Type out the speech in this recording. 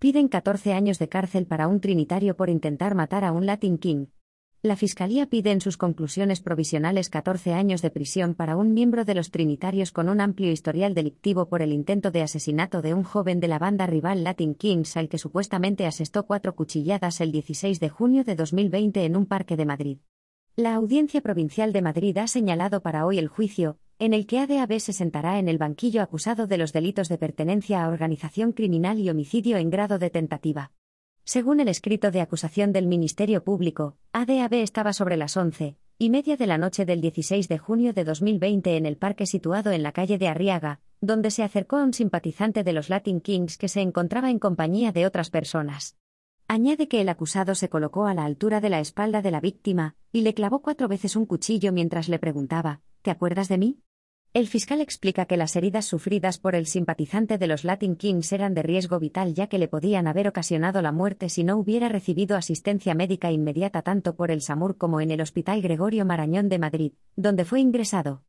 Piden 14 años de cárcel para un trinitario por intentar matar a un Latin King. La Fiscalía pide en sus conclusiones provisionales 14 años de prisión para un miembro de los Trinitarios con un amplio historial delictivo por el intento de asesinato de un joven de la banda rival Latin Kings al que supuestamente asestó cuatro cuchilladas el 16 de junio de 2020 en un parque de Madrid. La Audiencia Provincial de Madrid ha señalado para hoy el juicio, en el que ADAB se sentará en el banquillo acusado de los delitos de pertenencia a organización criminal y homicidio en grado de tentativa. Según el escrito de acusación del Ministerio Público, ADAB estaba sobre las once y media de la noche del 16 de junio de 2020 en el parque situado en la calle de Arriaga, donde se acercó a un simpatizante de los Latin Kings que se encontraba en compañía de otras personas. Añade que el acusado se colocó a la altura de la espalda de la víctima y le clavó cuatro veces un cuchillo mientras le preguntaba, ¿Te acuerdas de mí? El fiscal explica que las heridas sufridas por el simpatizante de los Latin Kings eran de riesgo vital ya que le podían haber ocasionado la muerte si no hubiera recibido asistencia médica inmediata tanto por el SAMUR como en el Hospital Gregorio Marañón de Madrid, donde fue ingresado.